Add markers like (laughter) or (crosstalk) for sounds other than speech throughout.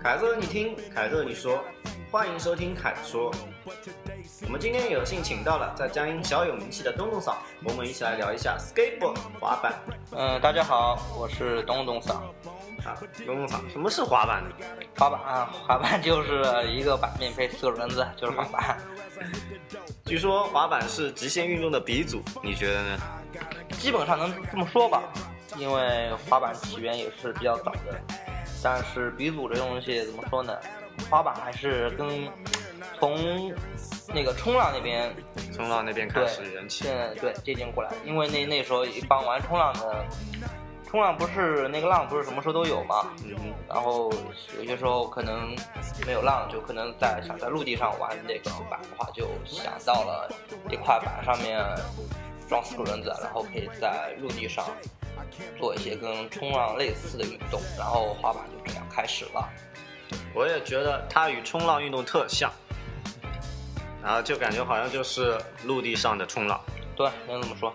凯特你听，凯特你说，欢迎收听凯说。我们今天有幸请到了在江阴小有名气的东东嫂，我们一起来聊一下 skateboard 滑板嗯，大家好，我是东东嫂。啊。东东嫂，什么是滑板呢？滑板啊，滑板就是一个板面配四个轮子，就是滑板。据说滑板是极限运动的鼻祖，你觉得呢？基本上能这么说吧，因为滑板起源也是比较早的。但是鼻祖这东西怎么说呢？滑板还是跟从那个冲浪那边冲浪那边开始人气，对借鉴过来，因为那那时候一帮玩冲浪的，冲浪不是那个浪不是什么时候都有嘛，嗯，然后有些时候可能没有浪，就可能在想在陆地上玩那个板的话，就想到了一块板上面装四个轮子，然后可以在陆地上做一些跟冲浪类似的运动，然后滑板就这样开始了。我也觉得它与冲浪运动特像，然后就感觉好像就是陆地上的冲浪。对，能这么说。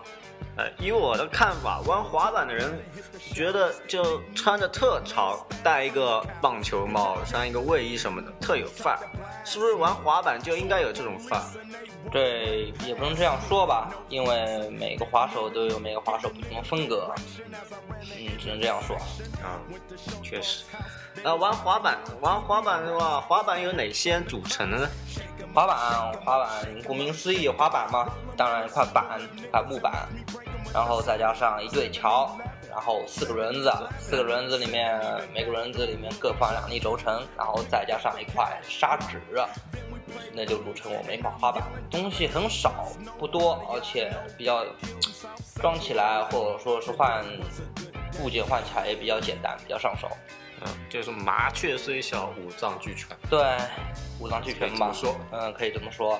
呃，以我的看法，玩滑板的人觉得就穿着特潮，戴一个棒球帽，穿一个卫衣什么的，特有范儿。是不是玩滑板就应该有这种范儿？对也不能这样说吧，因为每个滑手都有每个滑手不同的风格，嗯，只能这样说。啊，确实。那玩滑板，玩滑板的话，滑板有哪些组成的呢？滑板，滑板，顾名思义，滑板嘛，当然一块板，一块木板，然后再加上一对桥，然后四个轮子，四个轮子里面每个轮子里面各放两粒轴承，然后再加上一块砂纸，那就组成我们一块滑板。东西很少，不多，而且比较装起来或者说是换部件换起来也比较简单，比较上手。嗯，就是麻雀虽小，五脏俱全。对，五脏俱全吧说，嗯，可以这么说。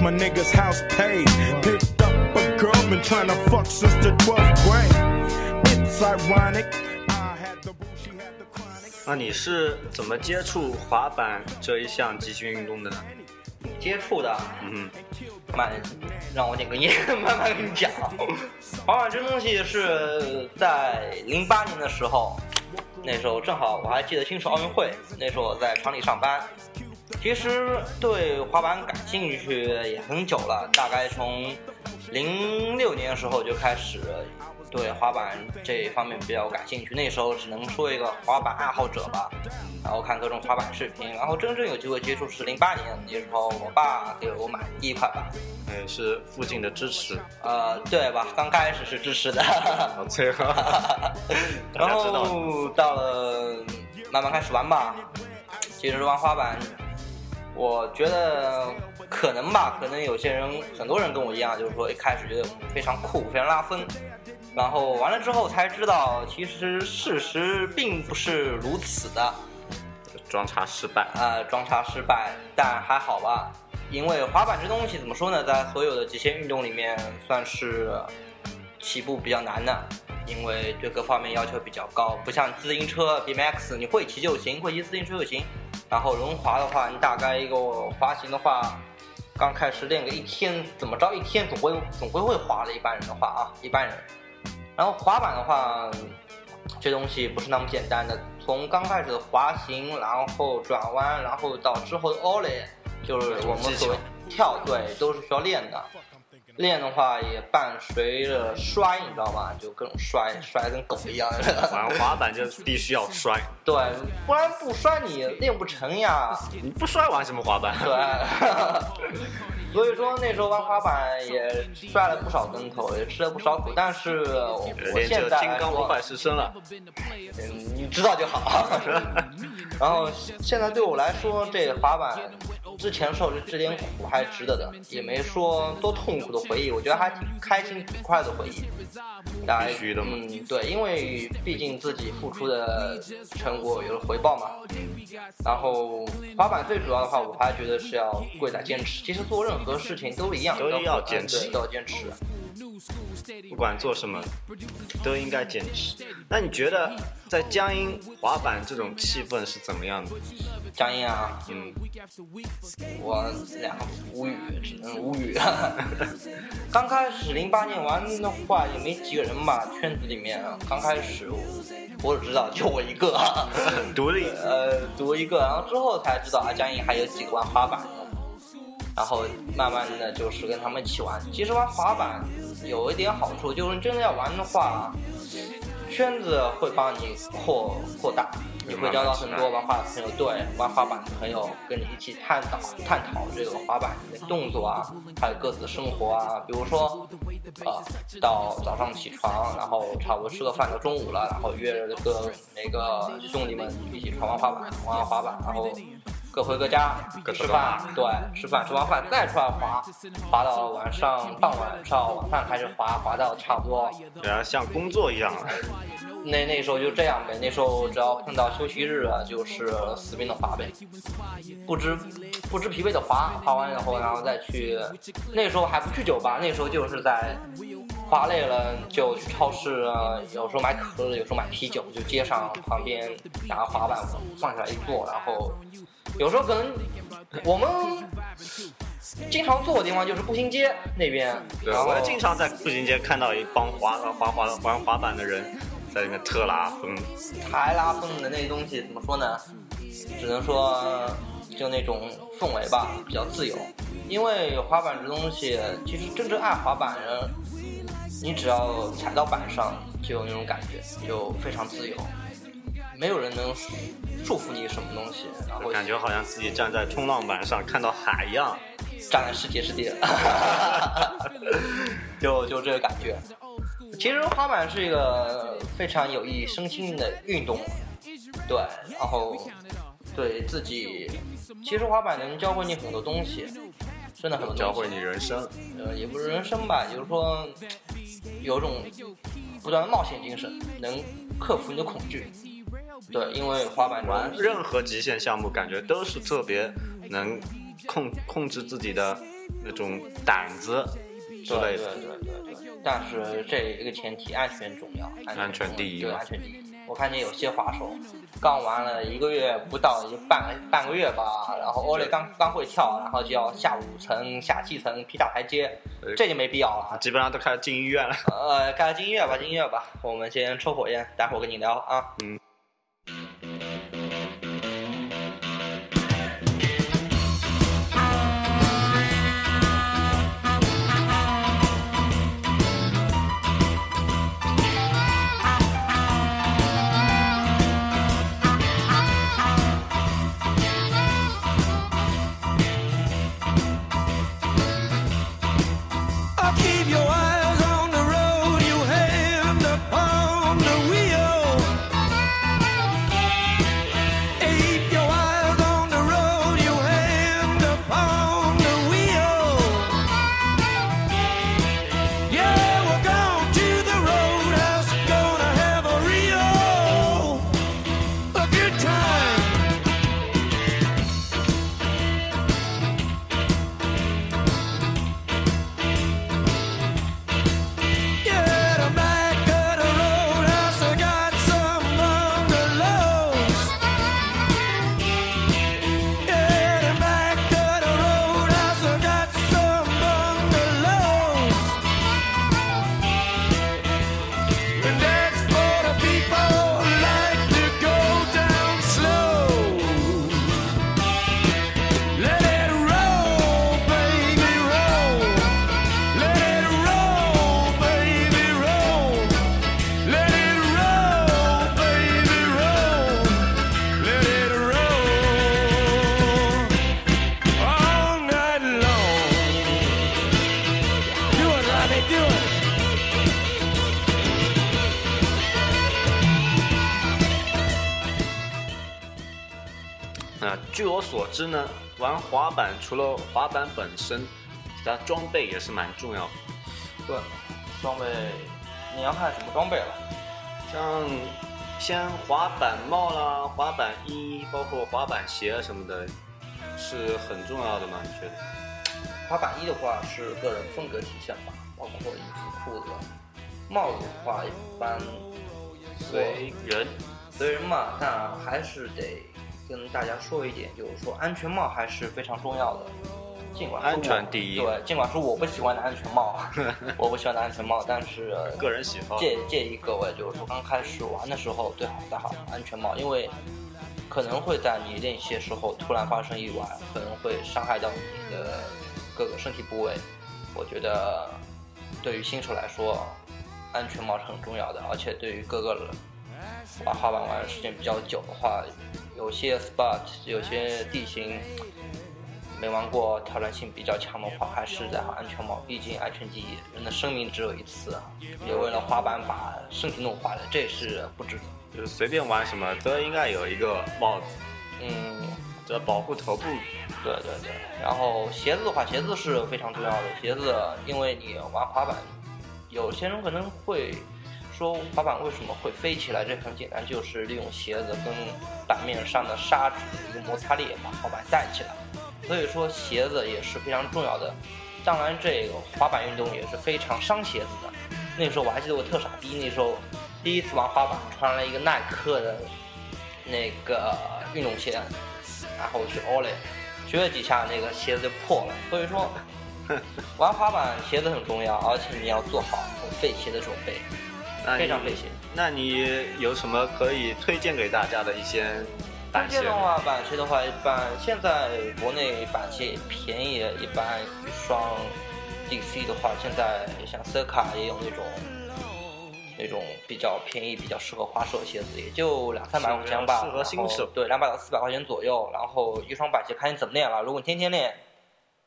My nigga's house paid. Picked up a girl, been trying to fuck since the 12th grade. It's ironic. I had the boo, she had the chronic. 那你是怎么接触滑板这一项极限运动的呢？接触的，嗯慢，让我点根烟，慢慢跟你讲。滑板这东西是在零八年的时候，那时候正好我还记得清楚奥运会，那时候我在厂里上班。其实对滑板感兴趣也很久了，大概从零六年的时候就开始对滑板这方面比较感兴趣。那时候只能说一个滑板爱好者吧，然后看各种滑板视频，然后真正有机会接触是零八年，那时候我爸给我买第一块板。哼，也是附近的支持。呃，对吧？刚开始是支持的，好，最后 (laughs) 大然。后到了慢慢开始玩吧。其实玩滑板，我觉得可能吧，可能有些人，很多人跟我一样，就是说一开始觉得非常酷，非常拉风，然后完了之后才知道，其实事实并不是如此的。装叉失败。呃，装叉失败，但还好吧，因为滑板这东西怎么说呢，在所有的极限运动里面算是起步比较难的，因为对各方面要求比较高，不像自行车 BMX，你会骑就行，会骑自行车就行。然后轮滑的话，你大概一个滑行的话，刚开始练个一天，怎么着一天总归总归会滑的，一般人的话啊，一般人。然后滑板的话，这东西不是那么简单的。从刚开始的滑行，然后转弯，然后到之后的 ollie，就是我们所谓跳，对，都是需要练的。练的话也伴随着摔，你知道吗？就各种摔，摔得跟狗一样。玩滑板就必须要摔，(laughs) 对，不然不摔你练不成呀。你不摔玩什么滑板？对，(laughs) 所以说那时候玩滑板也摔了不少跟头，也吃了不少苦。但是我现在金刚五百十身了。嗯，你知道就好。(laughs) 然后现在对我来说，这滑板之前受的这点苦还值得的，也没说多痛苦的回忆，我觉得还挺开心、挺快的回忆。大家必须的嘛嗯，对，因为毕竟自己付出的成果有了回报嘛。然后滑板最主要的话，我还觉得是要贵在坚持。其实做任何事情都一样，都要要坚持都要坚持。不管做什么，都应该坚持。那你觉得在江阴滑板这种气氛是怎么样的？江阴啊，嗯，我俩无语，只能无语。(laughs) 刚开始零八年玩的话也没几个人吧，圈子里面刚开始我我只知道就我一个，独立，(laughs) 呃，独一个，然后之后才知道啊，江阴还有几个玩滑板的，然后慢慢的就是跟他们一起玩。其实玩滑板有一点好处，就是你真的要玩的话，圈子会帮你扩扩大，你会交到很多玩滑板的朋友，对，玩滑板的朋友跟你一起探讨探讨这个滑板的动作啊，还有各自的生活啊，比如说，呃，到早上起床，然后差不多吃个饭到中午了，然后约着个每个兄弟们一起玩玩滑板，玩玩滑板，然后各回各家各自吃饭，对，吃饭吃完饭再出来滑，滑到晚上傍晚上晚饭开始滑，滑到差不多然后像工作一样。那那时候就这样呗，那时候只要碰到休息日啊，就是死命的滑呗，不知不知疲惫的滑，滑完以后然后再去，那时候还不去酒吧，那时候就是在滑累了就去超市啊，有时候买可乐，有时候买啤酒，就街上旁边拿滑板放下来一坐，然后有时候可能我们经常坐的地方就是步行街那边，对，然后我经常在步行街看到一帮滑滑滑玩滑板的人在里面特拉风。台拉风的那东西怎么说呢？只能说就那种氛围吧，比较自由。因为滑板这东西，其实真正爱滑板人，你只要踩到板上，就有那种感觉，就非常自由，没有人能束缚你什么东西，然后感觉好像自己站在冲浪板上看到海一样。(laughs) 站在世界之巅，就 (laughs) 就这个感觉。其实滑板是一个非常有益身心的运动，对，然后对自己，其实滑板能教会你很多东西，真的很多东西教会你人生。呃，也不是人生吧，就是说有种不断的冒险精神，能克服你的恐惧。对，因为滑板玩任何极限项目，感觉都是特别能控控制自己的那种胆子之类的。对对对对对。但是这一个前提，安全重要，安全第一对，安全第一。我看见有些滑手刚玩了一个月不到，也就半半个月吧，然后欧雷刚刚会跳，然后就要下五层、下七层、劈大台阶，呃这就没必要了。基本上都开始进医院了。呃，开始进医院吧，进医院吧。我们先抽火烟，待会儿跟你聊啊。嗯。据我所知呢，玩滑板除了滑板本身，其他装备也是蛮重要的。对，装备你要看什么装备了。像先滑板帽啦、滑板衣，包括滑板鞋什么的，是很重要的吗？你觉得？滑板衣的话是个人风格体现吧，包括衣服、裤子。帽子的话一般随人，随人嘛，但还是得跟大家说一点，就是说安全帽还是非常重要的。尽管安全第一对，尽管是我不喜欢的安全帽，(laughs) 我不喜欢的安全帽，但是 (laughs) 个人喜好。建建议各位，就是说刚开始玩的时候，最好戴好安全帽，因为可能会在你练习的时候突然发生意外，可能会伤害到你的各个身体部位。我觉得对于新手来说，安全帽是很重要的，而且对于各个人玩滑板玩的时间比较久的话，有些 spot 有些地形没玩过，挑战性比较强的话，还是戴好安全帽，毕竟安全第一，人的生命只有一次，别为了滑板把身体弄坏了，这也是不值得。就是随便玩什么都应该有一个帽子，嗯，这保护头部。对对对，然后鞋子的话，鞋子是非常重要的。鞋子，因为你玩滑板，有些人可能会说滑板为什么会飞起来？这很简单，就是利用鞋子跟板面上的砂纸的一个摩擦力把滑板带起来。所以说鞋子也是非常重要的。当然，这个滑板运动也是非常伤鞋子的。那时候我还记得我特傻逼，那时候第一次玩滑板，穿了一个耐克的那个运动鞋，然后去 Olay。学了几下，那个鞋子就破了。所以说，(laughs) 玩滑板鞋子很重要，而且你要做好很费鞋的准备，那非常费心。那你有什么可以推荐给大家的一些板鞋的话，板鞋的话，一般现在国内板鞋便宜，一般一双 DC 的话，现在像 C 卡也有那种那种比较便宜、比较适合花手的鞋子，也就两三百块钱吧。适合新手对，两百到四百块钱左右。然后一双板鞋看你怎么练了，如果你天天练，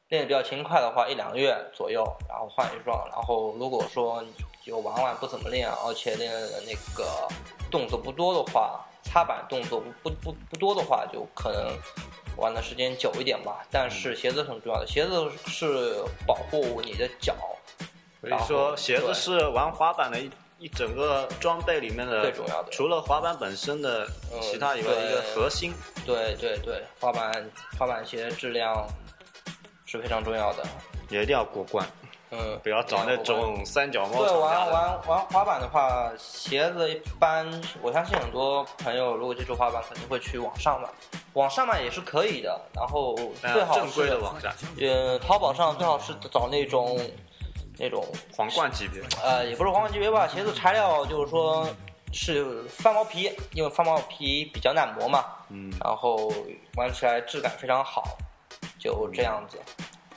练得比较勤快的话，一两个月左右，然后换一双。然后如果说你就玩玩不怎么练，而且练的那个动作不多的话，擦板动作不不不不多的话，就可能玩的时间久一点吧。但是鞋子很重要的，鞋子是保护你的脚，所以说鞋子是玩滑板的一一整个装备里面的最重要的除了滑板本身的嗯其他以外的一个核心。对对对，滑板滑板鞋质量是非常重要的。也一定要过关，嗯，不要找那种三脚猫对玩。玩玩滑板的话，鞋子一般，我相信很多朋友如果接触滑板，肯定会去网上买，网上买也是可以的。然后最好呃正规是的网站，呃，淘宝上最好是找那种那种皇冠级别。呃，也不是皇冠级别吧，鞋子材料就是说是翻毛皮，因为翻毛皮比较耐磨嘛，嗯，然后玩起来质感非常好，就这样子。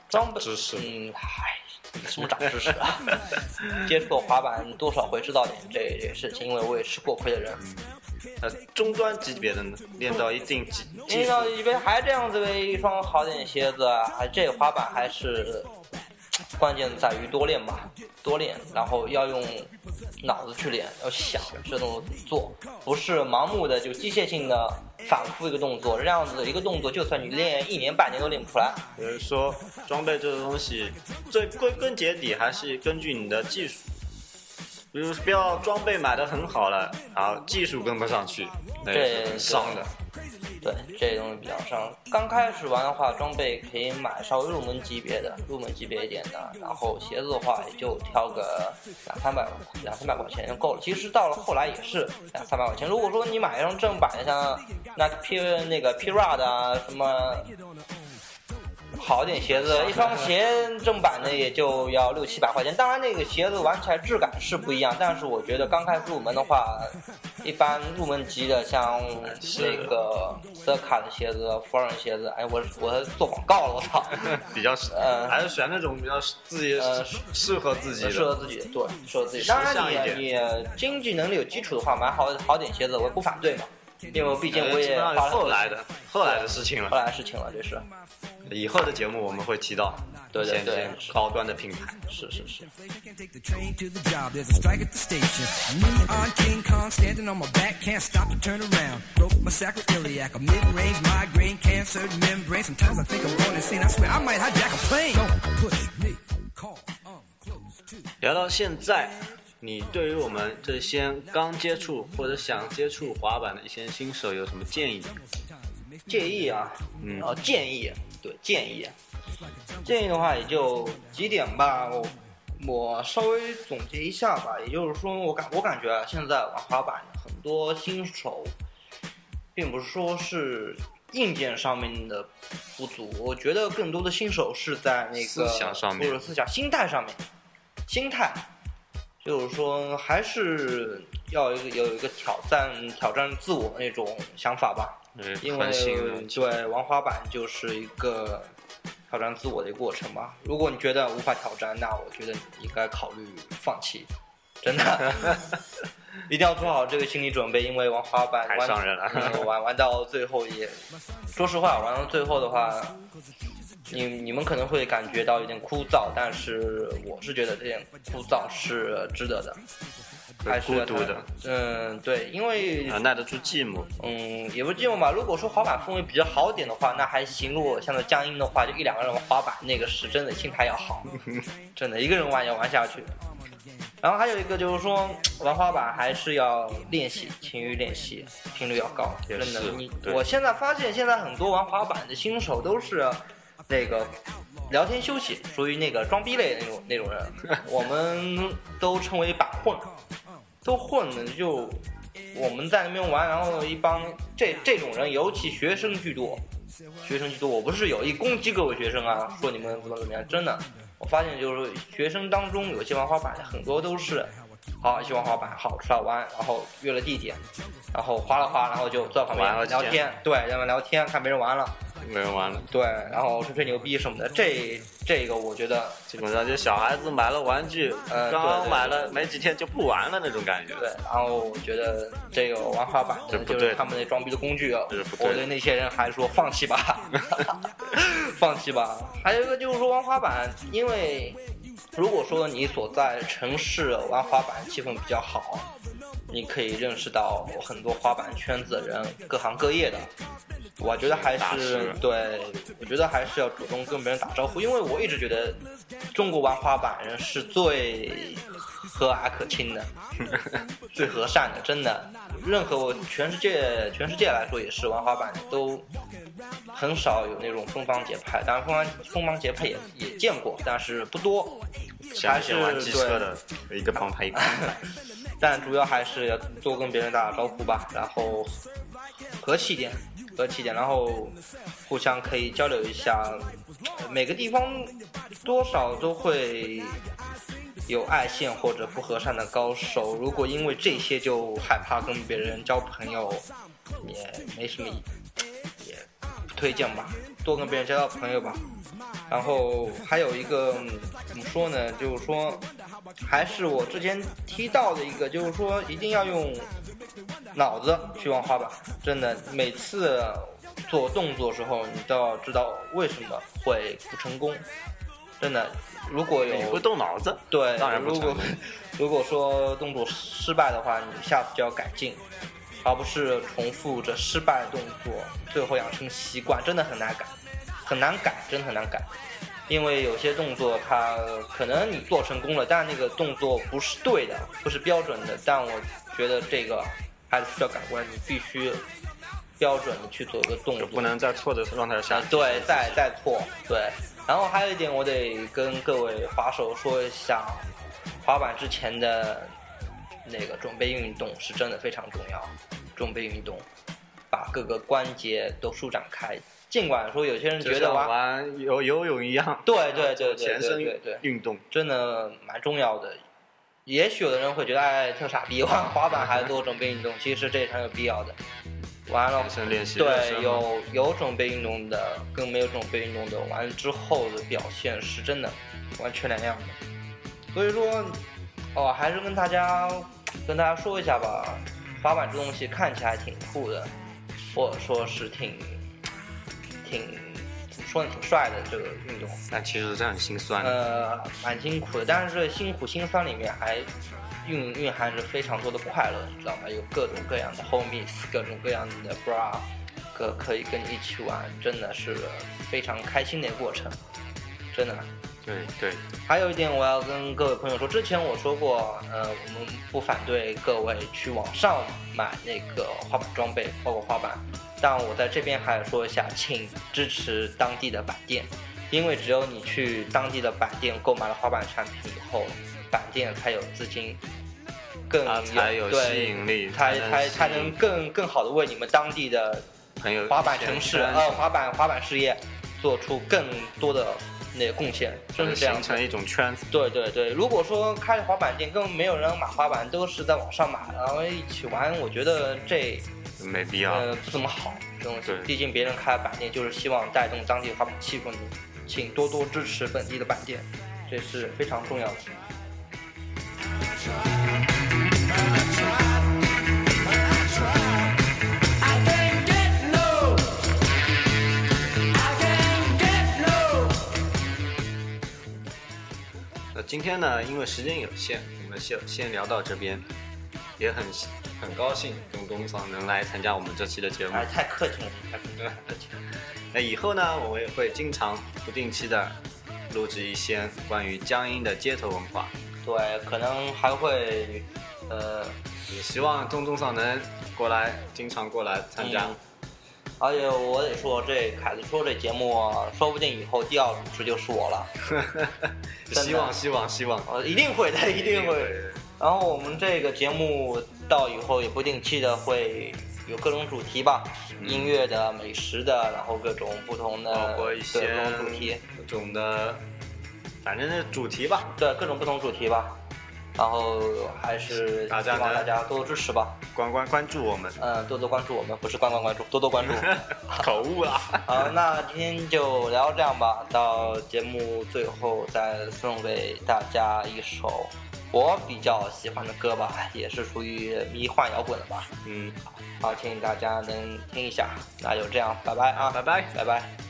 装备知识嗯，嗨，什么长知识啊？(laughs) 接触过滑板多少会知道点这这事情，因为我也吃过亏的人。呃，中端级别的呢，练到一定技技术遇到一边还这样子呗，一双好点的鞋子，还这滑板还是关键在于多练吧，多练，然后要用脑子去练，要想这动作怎么做，不是盲目的就机械性的反复一个动作，这样子一个动作，就算你练一年半年都练不出来。比如说装备这个东西，最归根结底还是根据你的技术。比如不要装备买的很好了，然后技术跟不上去，那也是伤的。对，这东西比较伤。刚开始玩的话，装备可以买稍微入门级别的，入门级别一点的。然后鞋子的话，也就挑个两三百、两三百块钱就够了。其实到了后来也是两三百块钱。如果说你买一双正版的，像那 P 那个 Pra 的啊什么。好点鞋子，一双鞋正版的也就要六七百块钱。当然，那个鞋子玩起来质感是不一样，但是我觉得刚开始入门的话，(laughs) 一般入门级的像那个斯卡的鞋子、福尔鞋子，哎，我我做广告了，我操！(laughs) 比较呃还是选那种比较自己呃适合自己适合。自己的，对，适合自己。时当然你，你经济能力有基础的话，买好好点鞋子我也不反对嘛。因为毕竟我也后来的后来的事情了后。来的事情了，这是以后的节目我们会提到对对对高端的品牌。是是是。Um. 聊到现在，你对于我们这些刚接触或者想接触滑板的一些新手有什么建议？建议啊，嗯。哦，建议，对，建议，建议的话也就几点吧，我我稍微总结一下吧，也就是说，我感我感觉啊，现在玩滑板的很多新手，并不是说是硬件上面的不足，我觉得更多的新手是在那个思想上面。或者思想心态上面，心态，就是说还是要有一个有一个挑战挑战自我那种想法吧。嗯，因为对玩滑板就是一个挑战自我的一个过程吧。如果你觉得无法挑战，那我觉得你应该考虑放弃，真的，(laughs) 一定要做好这个心理准备，因为玩滑板太玩伤人了嗯玩玩到最后也，说实话，玩到最后的话。你你们可能会感觉到有点枯燥，但是我是觉得这点枯燥是值得的，还是孤独的，嗯，对，因为啊，耐得住寂寞。嗯，也不是这种吧。如果说滑板氛围比较好点的话，那还行。如果像那江阴的话，就一两个人玩滑板，那个是真的心态要好，(laughs) 真的一个人玩也玩下去。然后还有一个就是说，玩滑板还是要练习，勤于练习，频率要高。真的，你我现在发现，现在很多玩滑板的新手都是那个聊天休息，属于那个装逼类的那种那种人，我们都称为板混，都混的就我们在那边玩，然后一帮这这种人，尤其学生居多，学生居多。我不是有意攻击各位学生啊，说你们怎么怎么样，真的，我发现就是学生当中有些玩滑板的很多都是。好，喜欢滑板，好出来玩，然后约了地点，然后滑了滑，然后就坐在旁边聊天，对，然后聊天，看别人玩了，没人玩了，对，然后吹吹牛逼什么的，这这个我觉得基本上就小孩子买了玩具，呃对刚买了没几天就不玩了那种感觉。对，然后我觉得这个玩滑板的就是他们那装逼的工具啊我对那些人还说放弃吧，(laughs) 放弃吧。还有一个就是说玩滑板，因为如果说你所在城市玩滑板气氛比较好，你可以认识到很多滑板圈子的人，各行各业的。我觉得还是对，我觉得还是要主动跟别人打招呼，因为我一直觉得中国玩滑板人是最和蔼可亲的，(laughs) 最和善的，真的。任何我全世界全世界来说也是玩滑板都很少有那种风帮节派，当然风帮风帮节派也也见过，但是不多，还是玩机车对的，一个帮他一个。(laughs) 但主要还是要多跟别人打打招呼吧，然后和气一点，和气一点，然后互相可以交流一下。呃每个地方多少都会有爱线或者不和善的高手，如果因为这些就害怕跟别人交朋友，也没什么意，也不推荐吧，多跟别人交交朋友吧。然后还有一个嗯怎么说呢？就是说，还是我之前提到的一个，就是说一定要用脑子去玩滑板。真的，每次做动作时候，你都要知道为什么会不成功。真的，如果有你会动脑子，对，当然不如果成功如果说动作失败的话，你下次就要改进，而不是重复着失败的动作，最后养成习惯，真的很难改，很难改，真的很难改。因为有些动作它可能你做成功了，但那个动作不是对的，不是标准的。但我觉得这个还是需要改过来，你必须标准的去做一个动作，就不能在错的状态下啊，。对，再再错，对。然后还有一点，我得跟各位滑手说一下，滑板之前的那个准备运动是真的非常重要。准备运动，把各个关节都舒展开。尽管说有些人觉得玩玩游游泳一样，对对对对对对对运动。真的蛮重要的。也许有的人会觉得，哎，特傻逼，(laughs) 玩滑板还做准备运动，其实这是很有必要的。完了对，有有准备运动的跟没有准备运动的，完之后的表现是真的完全两样的。所以说，哦，还是跟大家跟大家说一下吧，滑板这东西看起来挺酷的，或者说是挺挺怎么说呢，挺帅的这个运动。但其实是很心酸的。呃，蛮辛苦的，但是辛苦心酸里面还蕴蕴含着非常多的快乐，你知道吗？有各种各样的 homies，各种各样的 bra，可可以跟你一起玩，真的是非常开心的一个过程，真的。对对，还有一点我要跟各位朋友说，之前我说过，呃，我们不反对各位去网上买那个滑板装备，包括滑板，但我在这边还要说一下，请支持当地的板店，因为只有你去当地的板店购买了滑板产品以后，板店才有资金，更它才有对吸引力才才才才能更更好的为你们当地的很有滑板城市呃滑板滑板事业做出更多的那个贡献，就是这样子。形成一种圈子。对对对，如果说开滑板店根本没有人买滑板，都是在网上买，然后一起玩，我觉得这没必要。呃不怎么好。这东西对，毕竟别人开板店就是希望带动当地滑板气氛的，请多多支持本地的板店，这是非常重要的。那今天呢，因为时间有限，我们先先聊到这边，也很很高兴东东嫂能来参加我们这期的节目。哎，太客气了，太客气了。那以后呢，我们也会经常不定期的录制一些关于江阴的街头文化。对，可能还会，呃，也希望东东嫂能过来，经常过来参加。嗯而且我得说，这凯子说这节目，说不定以后第二主持就是我了。(laughs) 希望希望希望，呃，一定会的，一定会。然后我们这个节目到以后也不定期的会有各种主题吧，嗯音乐的、美食的，然后各种不同的，包括一些对各种主题，各种的，反正是主题吧。对各种不同主题吧。然后还是希大家呢望大家多多支持吧，关关关注我们，嗯，多多关注我们，不是关关关注，多多关注。(laughs) 口误了。(laughs) 好，那今天就聊这样吧。到节目最后再送给大家一首我比较喜欢的歌吧，也是属于迷幻摇滚的吧。嗯，好，请大家能听一下。那就这样，拜拜啊，拜拜。拜拜。